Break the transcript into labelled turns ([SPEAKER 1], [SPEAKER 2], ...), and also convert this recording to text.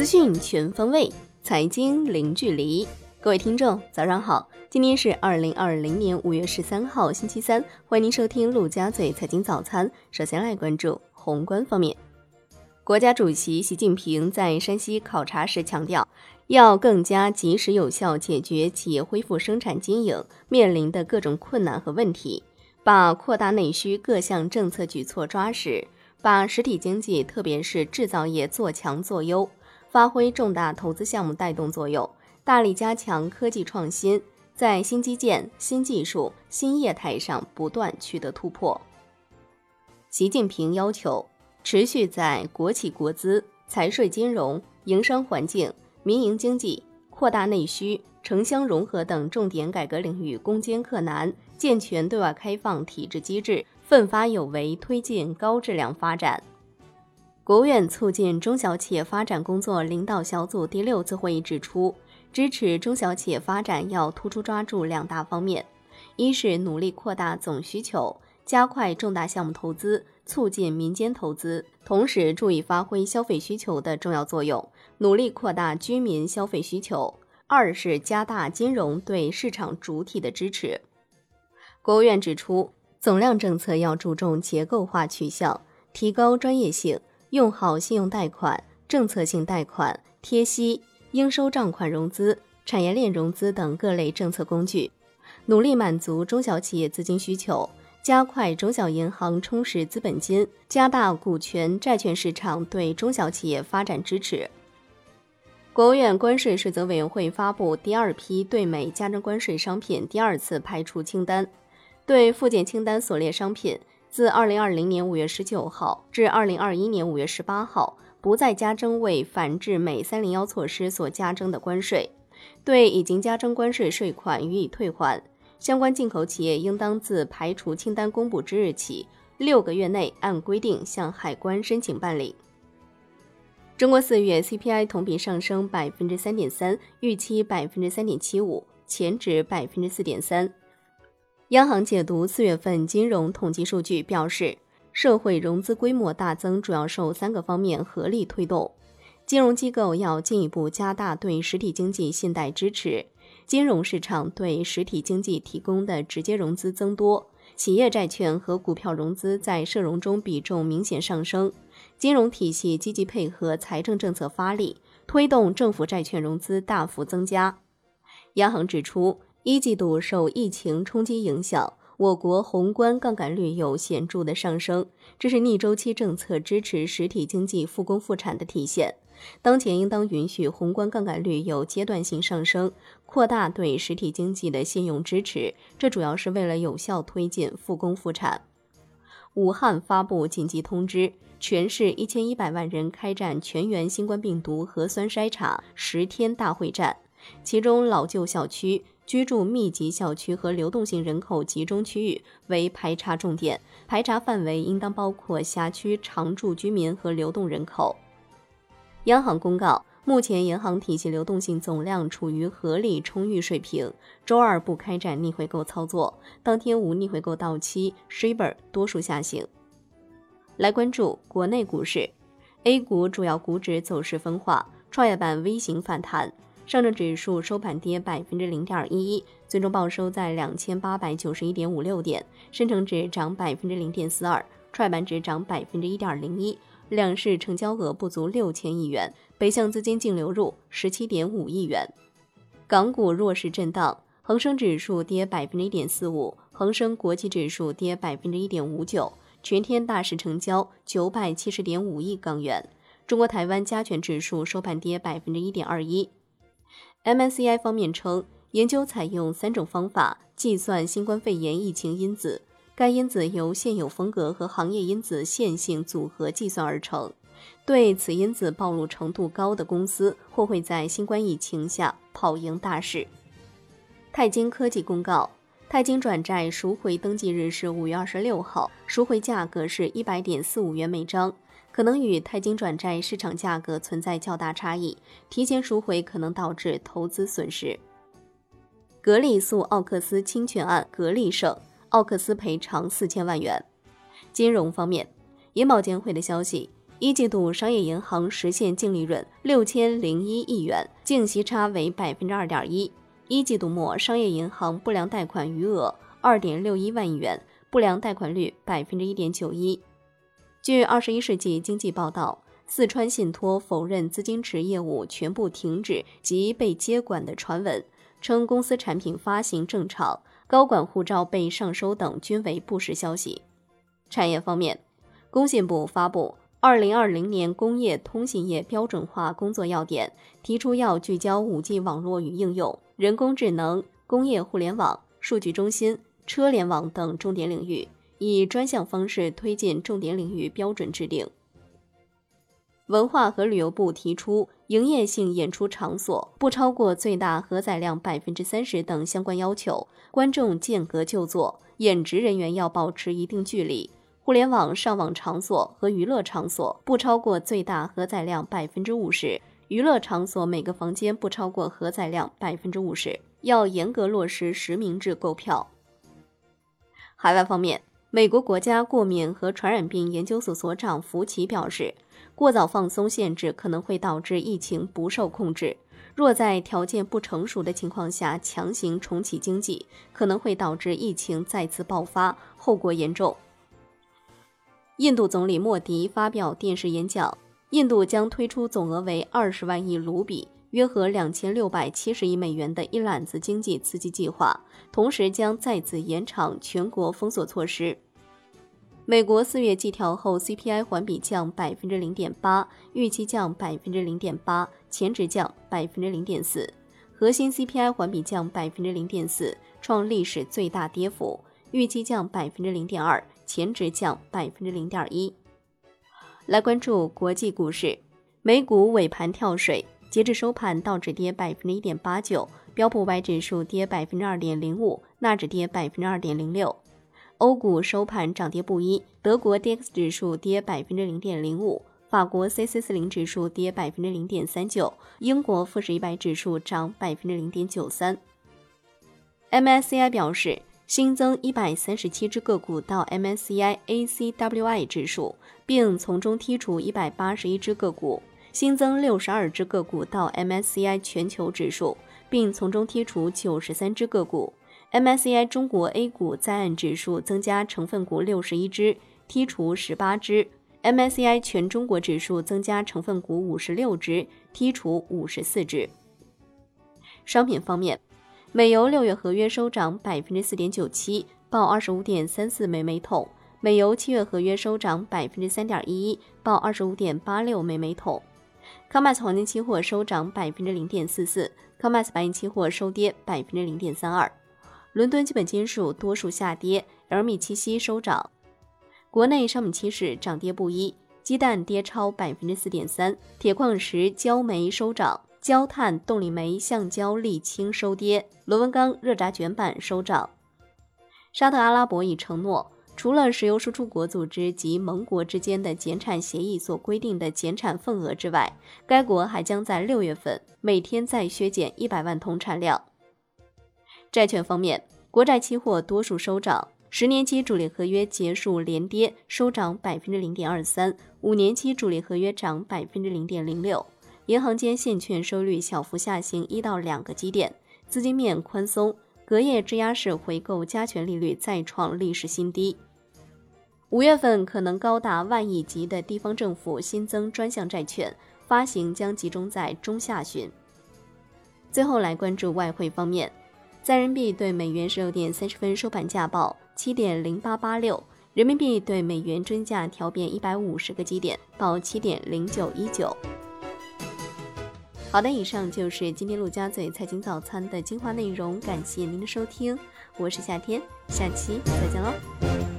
[SPEAKER 1] 资讯全方位，财经零距离。各位听众，早上好！今天是二零二零年五月十三号，星期三。欢迎您收听陆家嘴财经早餐。首先来关注宏观方面。国家主席习近平在山西考察时强调，要更加及时有效解决企业恢复生产经营面临的各种困难和问题，把扩大内需各项政策举措抓实，把实体经济特别是制造业做强做优，发挥重大投资项目带动作用，大力加强科技创新，在新基建、新技术、新业态上不断取得突破。习近平要求。持续在国企国资、财税金融、营商环境、民营经济、扩大内需、城乡融合等重点改革领域攻坚克难，健全对外开放体制机制，奋发有为推进高质量发展。国务院促进中小企业发展工作领导小组第六次会议指出，支持中小企业发展要突出抓住两大方面：一是努力扩大总需求，加快重大项目投资。促进民间投资，同时注意发挥消费需求的重要作用，努力扩大居民消费需求。二是加大金融对市场主体的支持。国务院指出，总量政策要注重结构化取向，提高专业性，用好信用贷款、政策性贷款、贴息、应收账款融资、产业链融资等各类政策工具，努力满足中小企业资金需求。加快中小银行充实资本金，加大股权债券市场对中小企业发展支持。国务院关税税则委员会发布第二批对美加征关税商品第二次排除清单，对附件清单所列商品，自二零二零年五月十九号至二零二一年五月十八号不再加征为反制美三零幺措施所加征的关税，对已经加征关税税款予以退还。相关进口企业应当自排除清单公布之日起六个月内按规定向海关申请办理。中国四月 CPI 同比上升百分之三点三，预期百分之三点七五，前值百分之四点三。央行解读四月份金融统计数据表示，社会融资规模大增主要受三个方面合力推动，金融机构要进一步加大对实体经济信贷支持。金融市场对实体经济提供的直接融资增多，企业债券和股票融资在社融中比重明显上升，金融体系积极配合财政政策发力，推动政府债券融资大幅增加。央行指出，一季度受疫情冲击影响，我国宏观杠杆率有显著的上升，这是逆周期政策支持实体经济复工复产的体现。当前应当允许宏观杠杆率有阶段性上升，扩大对实体经济的信用支持，这主要是为了有效推进复工复产。武汉发布紧急通知，全市一千一百万人开展全员新冠病毒核酸筛查十天大会战，其中老旧小区、居住密集小区和流动性人口集中区域为排查重点，排查范围应当包括辖区常住居民和流动人口。央行公告，目前银行体系流动性总量处于合理充裕水平。周二不开展逆回购操作，当天无逆回购到期，Shibor 多数下行。来关注国内股市，A 股主要股指走势分化，创业板微型反弹，上证指数收盘跌百分之零点一一，最终报收在两千八百九十一点五六点，深成指涨百分之零点四二，创业板指涨百分之一点零一。两市成交额不足六千亿元，北向资金净流入十七点五亿元。港股弱势震荡，恒生指数跌百分之一点四五，恒生国际指数跌百分之一点五九。全天大市成交九百七十点五亿港元。中国台湾加权指数收盘跌百分之一点二一。MSCI 方面称，研究采用三种方法计算新冠肺炎疫情因子。该因子由现有风格和行业因子线性组合计算而成，对此因子暴露程度高的公司或会在新冠疫情下跑赢大势。泰晶科技公告，泰晶转债赎回登记日是五月二十六号，赎回价格是一百点四五元每张，可能与泰晶转债市场价格存在较大差异，提前赎回可能导致投资损失。格力诉奥克斯侵权案，格力胜。奥克斯赔偿四千万元。金融方面，银保监会的消息，一季度商业银行实现净利润六千零一亿元，净息差为百分之二点一。一季度末，商业银行不良贷款余额二点六一万亿元，不良贷款率百分之一点九一。据《二十一世纪经济报道》，四川信托否认资金池业务全部停止及被接管的传闻，称公司产品发行正常，高管护照被上收等均为不实消息。产业方面，工信部发布。二零二零年工业通信业标准化工作要点提出，要聚焦五 G 网络与应用、人工智能、工业互联网、数据中心、车联网等重点领域，以专项方式推进重点领域标准制定。文化和旅游部提出，营业性演出场所不超过最大荷载量百分之三十等相关要求，观众间隔就座，演职人员要保持一定距离。互联网上网场所和娱乐场所不超过最大荷载量百分之五十，娱乐场所每个房间不超过荷载量百分之五十。要严格落实实名制购票。海外方面，美国国家过敏和传染病研究所所长福奇表示，过早放松限制可能会导致疫情不受控制。若在条件不成熟的情况下强行重启经济，可能会导致疫情再次爆发，后果严重。印度总理莫迪发表电视演讲，印度将推出总额为二十万亿卢比（约合两千六百七十亿美元）的一揽子经济刺激计划，同时将再次延长全国封锁措施。美国四月季调后 CPI 环比降百分之零点八，预期降百分之零点八，前值降百分之零点四。核心 CPI 环比降百分之零点四，创历史最大跌幅，预期降百分之零点二。前值降百分之零点一。来关注国际股市，美股尾盘跳水，截至收盘，道指跌百分之一点八九，标普五百指数跌百分之二点零五，纳指跌百分之二点零六。欧股收盘涨跌不一，德国 D X 指数跌百分之零点零五，法国 C C 四零指数跌百分之零点三九，英国富时一百指数涨百分之零点九三。M S C I 表示。新增一百三十七只个股到 MSCI ACWI 指数，并从中剔除一百八十一只个股；新增六十二只个股到 MSCI 全球指数，并从中剔除九十三只个股。MSCI 中国 A 股在岸指数增加成分股六十一只，剔除十八只；MSCI 全中国指数增加成分股五十六只，剔除五十四只。商品方面。美油六月合约收涨百分之四点九七，报二十五点三四美每桶；美油七月合约收涨百分之三点一一，报二十五点八六美每桶。COMEX 黄金期货收涨百分之零点四四，COMEX 白银期货收跌百分之零点三二。伦敦基本金属多数下跌，LME 七收涨。国内商品期市涨跌不一，鸡蛋跌超百分之四点三，铁矿石、焦煤收涨。焦炭、动力煤、橡胶、沥青收跌，螺纹钢、热轧卷板收涨。沙特阿拉伯已承诺，除了石油输出国组织及盟国之间的减产协议所规定的减产份额之外，该国还将在六月份每天再削减一百万桶产量。债券方面，国债期货多数收涨，十年期主力合约结束连跌，收涨百分之零点二三；五年期主力合约涨百分之零点零六。银行间现券收率小幅下行一到两个基点，资金面宽松，隔夜质押式回购加权利率再创历史新低。五月份可能高达万亿级的地方政府新增专项债券发行将集中在中下旬。最后来关注外汇方面，在人民币对美元十六点三十分收盘价报七点零八八六，人民币对美元均价调变一百五十个基点，报七点零九一九。好的，以上就是今天陆家嘴财经早餐的精华内容，感谢您的收听，我是夏天，下期再见喽。